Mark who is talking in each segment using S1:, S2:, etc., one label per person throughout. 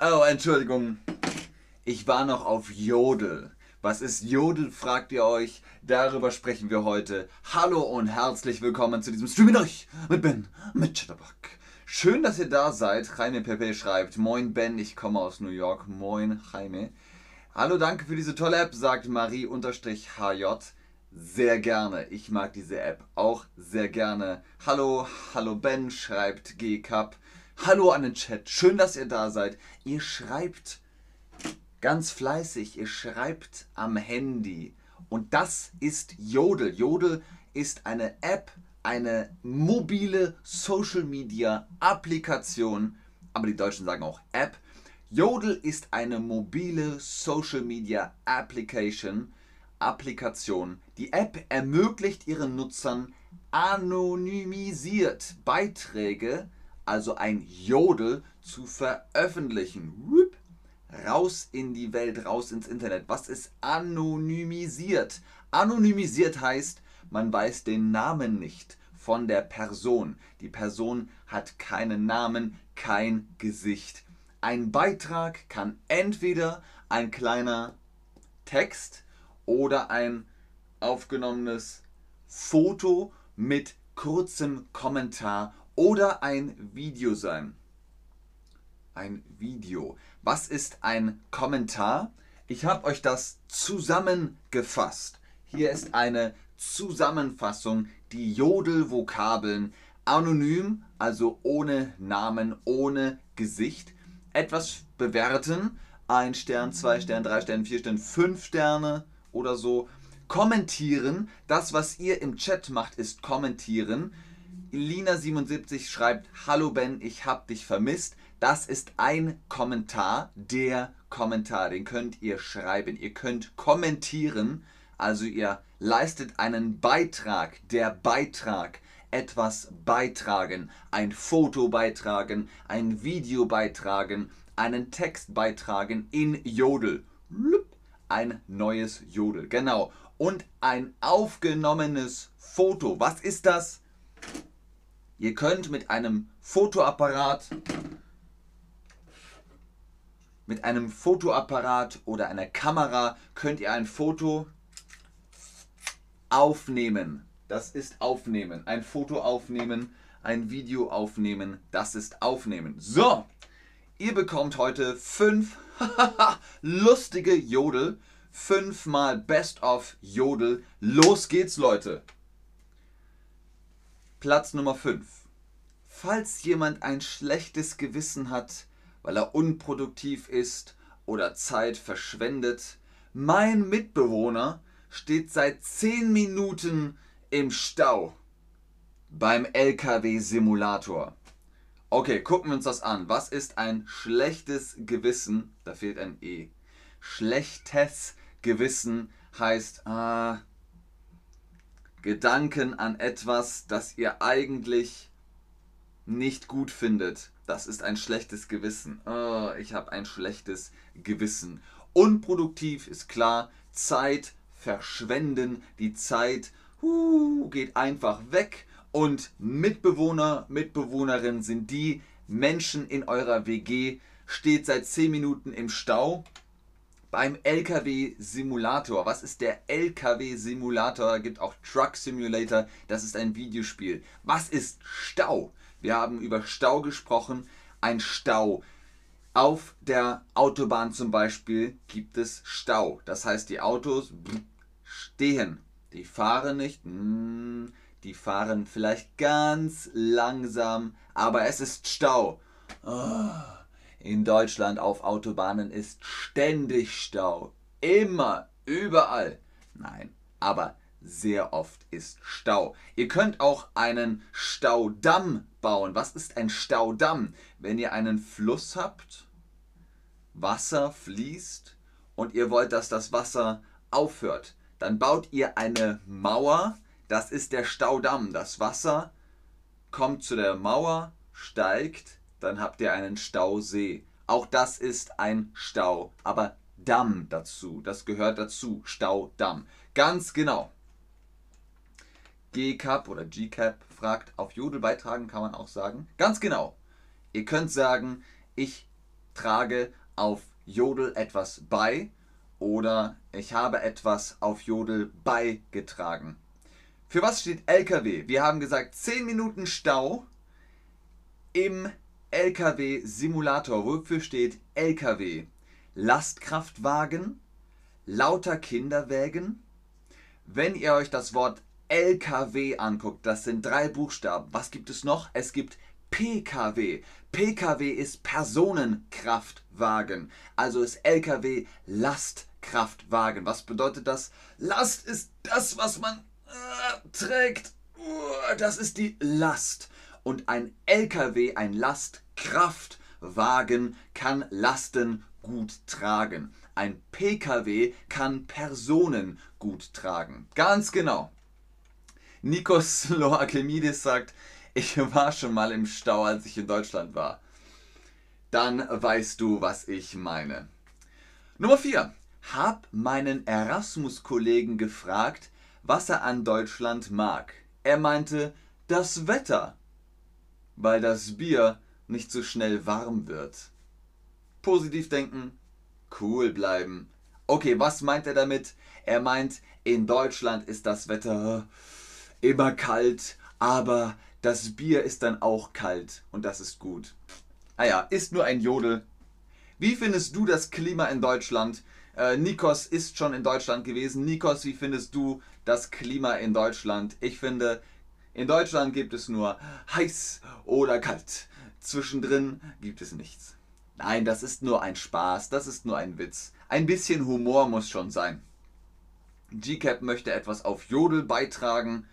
S1: oh, Entschuldigung. Ich war noch auf Jodel. Was ist Jodel, fragt ihr euch? Darüber sprechen wir heute. Hallo und herzlich willkommen zu diesem Stream mit euch, mit Ben, mit Chatterbock. Schön, dass ihr da seid. Jaime Pepe schreibt, Moin Ben, ich komme aus New York. Moin Jaime. Hallo, danke für diese tolle App, sagt Marie-HJ. Sehr gerne. Ich mag diese App auch sehr gerne. Hallo, hallo Ben, schreibt GCup. Hallo an den Chat. Schön, dass ihr da seid. Ihr schreibt ganz fleißig. Ihr schreibt am Handy. Und das ist Jodel. Jodel ist eine App, eine mobile Social Media Applikation. Aber die Deutschen sagen auch App. Jodel ist eine mobile Social Media Application Applikation. Die App ermöglicht ihren Nutzern anonymisiert Beiträge, also ein Jodel, zu veröffentlichen. Raus in die Welt, raus ins Internet. Was ist anonymisiert? Anonymisiert heißt, man weiß den Namen nicht von der Person. Die Person hat keinen Namen, kein Gesicht. Ein Beitrag kann entweder ein kleiner Text oder ein aufgenommenes Foto mit kurzem Kommentar oder ein Video sein. Ein Video. Was ist ein Kommentar? Ich habe euch das zusammengefasst. Hier ist eine Zusammenfassung, die Jodel-Vokabeln anonym, also ohne Namen, ohne Gesicht, etwas bewerten. Ein Stern, zwei Sterne, drei Sterne, vier Sterne, fünf Sterne, oder so kommentieren. Das, was ihr im Chat macht, ist kommentieren. Lina77 schreibt, Hallo Ben, ich hab dich vermisst. Das ist ein Kommentar, der Kommentar, den könnt ihr schreiben. Ihr könnt kommentieren, also ihr leistet einen Beitrag, der Beitrag, etwas beitragen, ein Foto beitragen, ein Video beitragen, einen Text beitragen in Jodel ein neues Jodel. Genau. Und ein aufgenommenes Foto. Was ist das? Ihr könnt mit einem Fotoapparat mit einem Fotoapparat oder einer Kamera könnt ihr ein Foto aufnehmen. Das ist aufnehmen. Ein Foto aufnehmen, ein Video aufnehmen, das ist aufnehmen. So, ihr bekommt heute fünf lustige Jodel. Fünfmal Best of Jodel. Los geht's, Leute. Platz Nummer 5. Falls jemand ein schlechtes Gewissen hat, weil er unproduktiv ist oder Zeit verschwendet, mein Mitbewohner steht seit 10 Minuten im Stau beim LKW-Simulator. Okay, gucken wir uns das an. Was ist ein schlechtes Gewissen? Da fehlt ein E. Schlechtes Gewissen heißt äh, Gedanken an etwas, das ihr eigentlich nicht gut findet. Das ist ein schlechtes Gewissen. Oh, ich habe ein schlechtes Gewissen. Unproduktiv ist klar. Zeit verschwenden. Die Zeit uh, geht einfach weg und Mitbewohner, Mitbewohnerinnen sind die Menschen in eurer WG, steht seit 10 Minuten im Stau beim LKW-Simulator. Was ist der LKW-Simulator? Gibt auch Truck Simulator. Das ist ein Videospiel. Was ist Stau? Wir haben über Stau gesprochen. Ein Stau. Auf der Autobahn zum Beispiel gibt es Stau. Das heißt, die Autos stehen. Die fahren nicht. Hm, die fahren vielleicht ganz langsam, aber es ist Stau. Oh, in Deutschland auf Autobahnen ist ständig Stau. Immer, überall. Nein, aber sehr oft ist Stau. Ihr könnt auch einen Staudamm bauen. Was ist ein Staudamm? Wenn ihr einen Fluss habt, Wasser fließt und ihr wollt, dass das Wasser aufhört, dann baut ihr eine Mauer das ist der Staudamm. Das Wasser kommt zu der Mauer, steigt, dann habt ihr einen Stausee. Auch das ist ein Stau, aber Damm dazu. Das gehört dazu. Staudamm. Ganz genau. GCAP oder GCAP fragt, auf Jodel beitragen kann man auch sagen. Ganz genau. Ihr könnt sagen, ich trage auf Jodel etwas bei oder ich habe etwas auf Jodel beigetragen. Für was steht LKW? Wir haben gesagt 10 Minuten Stau im LKW-Simulator. Wofür steht LKW? Lastkraftwagen, lauter Kinderwägen. Wenn ihr euch das Wort LKW anguckt, das sind drei Buchstaben. Was gibt es noch? Es gibt PKW. PKW ist Personenkraftwagen. Also ist LKW Lastkraftwagen. Was bedeutet das? Last ist das, was man trägt. Das ist die Last. Und ein LKW, ein Lastkraftwagen, kann Lasten gut tragen. Ein PKW kann Personen gut tragen. Ganz genau. Nikos Loakemidis sagt, ich war schon mal im Stau, als ich in Deutschland war. Dann weißt du, was ich meine. Nummer 4. Hab meinen Erasmus-Kollegen gefragt, was er an Deutschland mag. Er meinte, das Wetter, weil das Bier nicht so schnell warm wird. Positiv denken, cool bleiben. Okay, was meint er damit? Er meint, in Deutschland ist das Wetter immer kalt, aber das Bier ist dann auch kalt und das ist gut. Ah ja, ist nur ein Jodel. Wie findest du das Klima in Deutschland? Äh, Nikos ist schon in Deutschland gewesen. Nikos, wie findest du das Klima in Deutschland? Ich finde, in Deutschland gibt es nur heiß oder kalt. Zwischendrin gibt es nichts. Nein, das ist nur ein Spaß, das ist nur ein Witz. Ein bisschen Humor muss schon sein. GCAP möchte etwas auf Jodel beitragen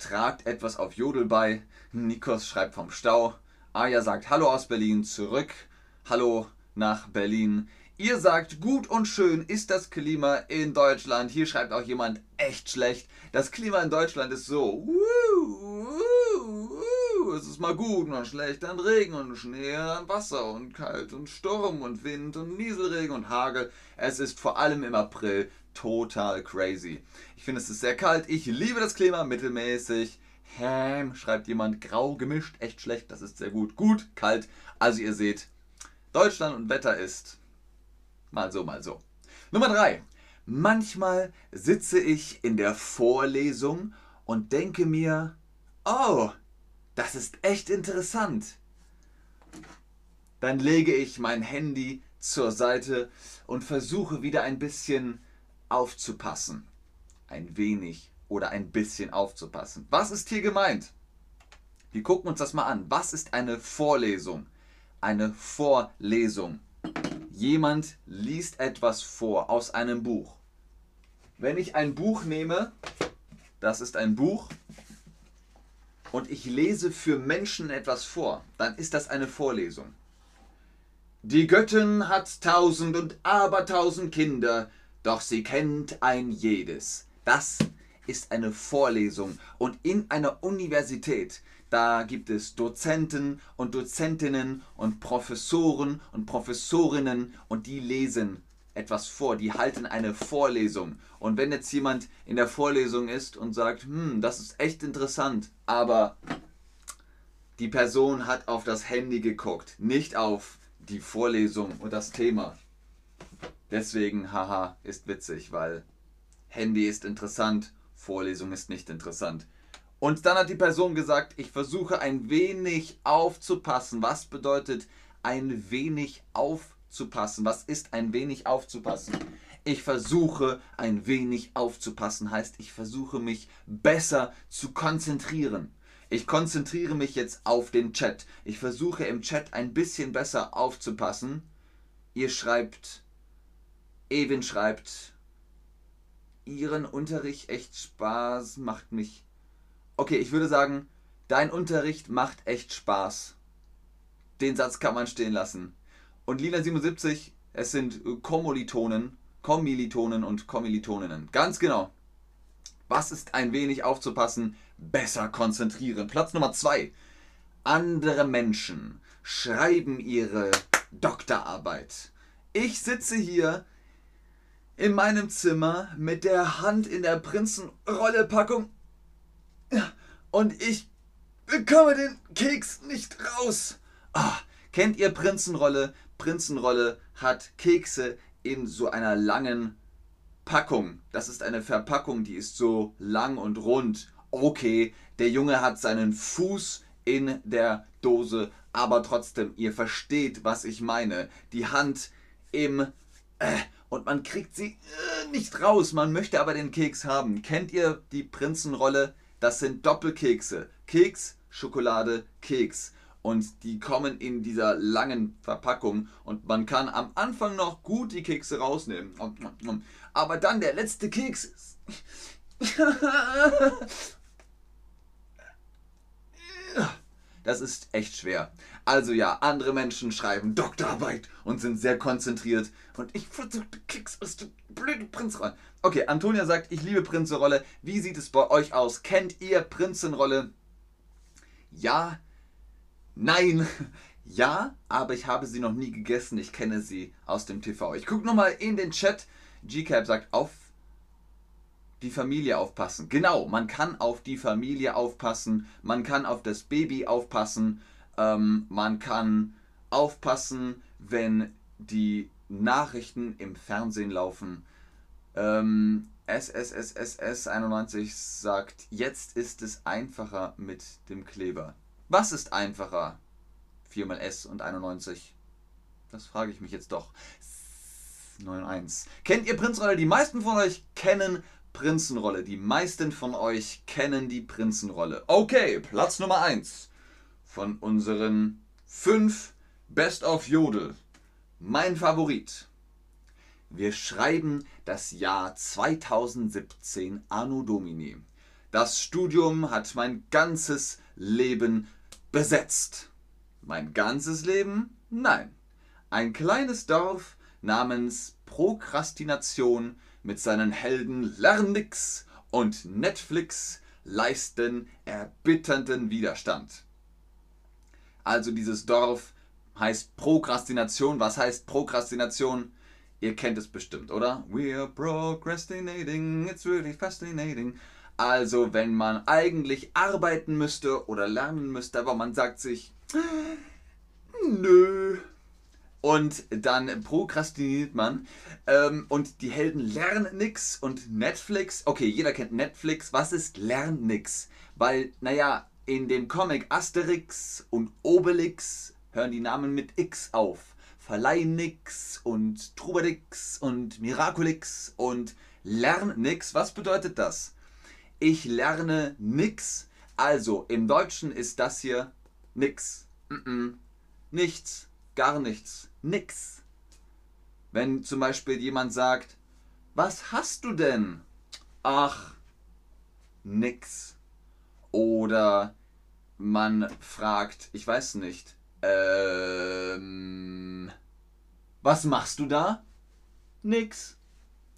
S1: tragt etwas auf Jodel bei. Nikos schreibt vom Stau. Aya sagt Hallo aus Berlin, zurück. Hallo nach Berlin. Ihr sagt, gut und schön ist das Klima in Deutschland. Hier schreibt auch jemand echt schlecht. Das Klima in Deutschland ist so. Es ist mal gut, mal schlecht, dann Regen und Schnee, dann Wasser und kalt und Sturm und Wind und Nieselregen und Hagel. Es ist vor allem im April total crazy. Ich finde, es ist sehr kalt. Ich liebe das Klima, mittelmäßig. Ham, schreibt jemand, grau gemischt, echt schlecht. Das ist sehr gut. Gut, kalt. Also ihr seht, Deutschland und Wetter ist mal so, mal so. Nummer 3. Manchmal sitze ich in der Vorlesung und denke mir, oh, das ist echt interessant. Dann lege ich mein Handy zur Seite und versuche wieder ein bisschen aufzupassen. Ein wenig oder ein bisschen aufzupassen. Was ist hier gemeint? Wir gucken uns das mal an. Was ist eine Vorlesung? Eine Vorlesung. Jemand liest etwas vor aus einem Buch. Wenn ich ein Buch nehme, das ist ein Buch, und ich lese für Menschen etwas vor, dann ist das eine Vorlesung. Die Göttin hat tausend und abertausend Kinder, doch sie kennt ein jedes. Das ist eine Vorlesung und in einer Universität, da gibt es Dozenten und Dozentinnen und Professoren und Professorinnen und die lesen etwas vor, die halten eine Vorlesung. Und wenn jetzt jemand in der Vorlesung ist und sagt, hm, das ist echt interessant, aber die Person hat auf das Handy geguckt, nicht auf die Vorlesung und das Thema, Deswegen, haha, ist witzig, weil Handy ist interessant, Vorlesung ist nicht interessant. Und dann hat die Person gesagt, ich versuche ein wenig aufzupassen. Was bedeutet ein wenig aufzupassen? Was ist ein wenig aufzupassen? Ich versuche ein wenig aufzupassen, heißt, ich versuche mich besser zu konzentrieren. Ich konzentriere mich jetzt auf den Chat. Ich versuche im Chat ein bisschen besser aufzupassen. Ihr schreibt Ewin schreibt, Ihren Unterricht echt Spaß macht mich. Okay, ich würde sagen, dein Unterricht macht echt Spaß. Den Satz kann man stehen lassen. Und Lina77, es sind Kommilitonen, Kommilitonen und Kommilitoninnen. Ganz genau. Was ist ein wenig aufzupassen? Besser konzentrieren. Platz Nummer zwei. Andere Menschen schreiben ihre Doktorarbeit. Ich sitze hier in meinem Zimmer mit der Hand in der Prinzenrollepackung Und ich bekomme den Keks nicht raus. Ah, kennt ihr Prinzenrolle? Prinzenrolle hat Kekse in so einer langen Packung. Das ist eine Verpackung, die ist so lang und rund. Okay, der Junge hat seinen Fuß in der Dose, aber trotzdem, ihr versteht, was ich meine. Die Hand im... Äh, und man kriegt sie äh, nicht raus. Man möchte aber den Keks haben. Kennt ihr die Prinzenrolle? Das sind Doppelkekse. Keks, Schokolade, Keks. Und die kommen in dieser langen Verpackung und man kann am Anfang noch gut die Kekse rausnehmen. Aber dann der letzte Keks ist. Das ist echt schwer. Also ja, andere Menschen schreiben Doktorarbeit und sind sehr konzentriert. Und ich versuche Keks aus der blöden Prinzrolle. Okay, Antonia sagt, ich liebe Prinzenrolle. Wie sieht es bei euch aus? Kennt ihr Prinzenrolle? Ja, nein, ja, aber ich habe sie noch nie gegessen. Ich kenne sie aus dem TV. Ich gucke nochmal in den Chat. GCAP sagt, auf die Familie aufpassen. Genau, man kann auf die Familie aufpassen, man kann auf das Baby aufpassen, ähm, man kann aufpassen, wenn die Nachrichten im Fernsehen laufen. Ähm, SSSSS91 sagt, jetzt ist es einfacher mit dem Kleber. Was ist einfacher? 4 mal S und 91. Das frage ich mich jetzt doch. 91. Kennt ihr Prinzenrolle? Die meisten von euch kennen Prinzenrolle. Die meisten von euch kennen die Prinzenrolle. Okay, Platz Nummer 1 von unseren 5 Best of Jodel. Mein Favorit. Wir schreiben das Jahr 2017 Anno Domini. Das Studium hat mein ganzes Leben besetzt. Mein ganzes Leben? Nein. Ein kleines Dorf namens Prokrastination mit seinen Helden Lernix und Netflix leisten erbitternden Widerstand. Also dieses Dorf heißt Prokrastination. Was heißt Prokrastination? Ihr kennt es bestimmt, oder? We're procrastinating, it's really fascinating. Also wenn man eigentlich arbeiten müsste oder lernen müsste, aber man sagt sich, nö, und dann prokrastiniert man. Ähm, und die Helden lernen nix und Netflix. Okay, jeder kennt Netflix. Was ist lernen nix? Weil, naja, in dem Comic Asterix und Obelix hören die Namen mit X auf. Verleihn-Nix und Trubadix und Miraculix und Lern-Nix. Was bedeutet das? Ich lerne nix. Also im Deutschen ist das hier nix. Mm -mm. Nichts. Gar nichts nix. Wenn zum Beispiel jemand sagt, was hast du denn? Ach, nix. Oder man fragt, ich weiß nicht, ähm, was machst du da? Nix.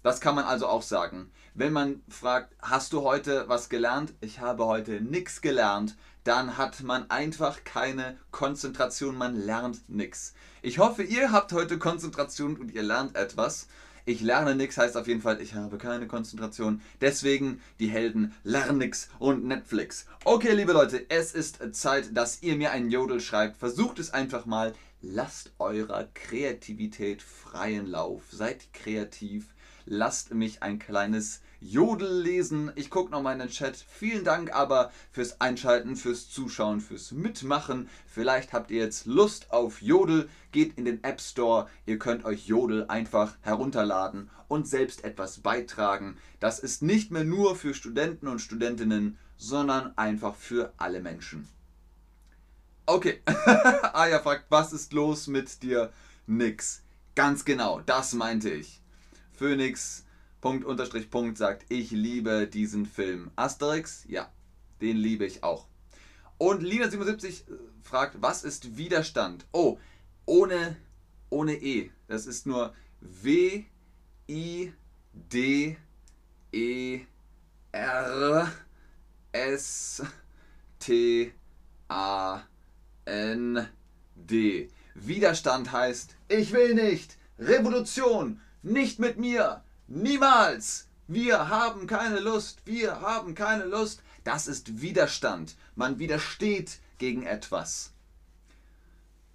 S1: Das kann man also auch sagen. Wenn man fragt, hast du heute was gelernt? Ich habe heute nichts gelernt. Dann hat man einfach keine Konzentration, man lernt nichts. Ich hoffe, ihr habt heute Konzentration und ihr lernt etwas. Ich lerne nichts heißt auf jeden Fall, ich habe keine Konzentration. Deswegen die Helden lernen nix und Netflix. Okay, liebe Leute, es ist Zeit, dass ihr mir einen Jodel schreibt. Versucht es einfach mal. Lasst eurer Kreativität freien Lauf. Seid kreativ lasst mich ein kleines Jodel lesen. Ich gucke nochmal in den Chat. Vielen Dank aber fürs Einschalten, fürs Zuschauen, fürs Mitmachen. Vielleicht habt ihr jetzt Lust auf Jodel. Geht in den App Store. Ihr könnt euch Jodel einfach herunterladen und selbst etwas beitragen. Das ist nicht mehr nur für Studenten und Studentinnen, sondern einfach für alle Menschen. Okay. Aya fragt, was ist los mit dir? Nix. Ganz genau, das meinte ich. Phoenix, Punkt, Unterstrich, Punkt, sagt, ich liebe diesen Film. Asterix, ja, den liebe ich auch. Und Lina77 äh, fragt, was ist Widerstand? Oh, ohne, ohne E. Das ist nur W, I, D, E, R, S, T, A, N, D. Widerstand heißt, ich will nicht. Revolution, nicht mit mir! Niemals! Wir haben keine Lust! Wir haben keine Lust! Das ist Widerstand. Man widersteht gegen etwas.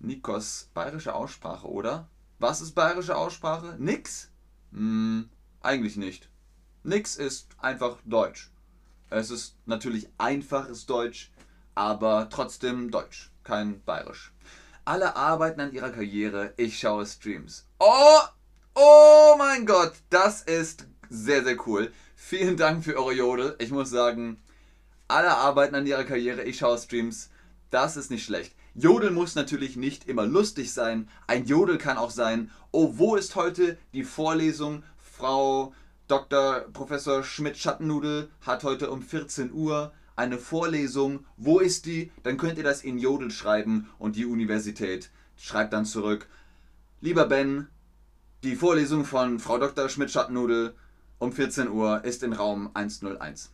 S1: Nikos, bayerische Aussprache, oder? Was ist bayerische Aussprache? Nix? Hm, eigentlich nicht. Nix ist einfach Deutsch. Es ist natürlich einfaches Deutsch, aber trotzdem Deutsch, kein Bayerisch. Alle arbeiten an ihrer Karriere, ich schaue Streams. Oh, oh mein Gott, das ist sehr, sehr cool. Vielen Dank für eure Jodel. Ich muss sagen, alle arbeiten an ihrer Karriere, ich schaue Streams. Das ist nicht schlecht. Jodel muss natürlich nicht immer lustig sein. Ein Jodel kann auch sein, oh, wo ist heute die Vorlesung? Frau Dr. Professor Schmidt-Schattennudel hat heute um 14 Uhr eine Vorlesung. Wo ist die? Dann könnt ihr das in Jodel schreiben und die Universität schreibt dann zurück. Lieber Ben, die Vorlesung von Frau Dr. Schmidt-Schattennudel um 14 Uhr ist in Raum 101.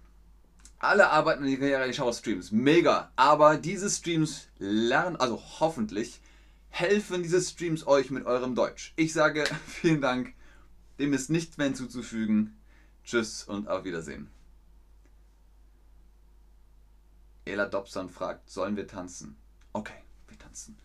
S1: Alle arbeiten in Karriere, schaue Streams. Mega. Aber diese Streams lernen, also hoffentlich, helfen diese Streams euch mit eurem Deutsch. Ich sage vielen Dank. Dem ist nichts mehr hinzuzufügen. Tschüss und auf Wiedersehen. Ella Dobson fragt, sollen wir tanzen? Okay, wir tanzen.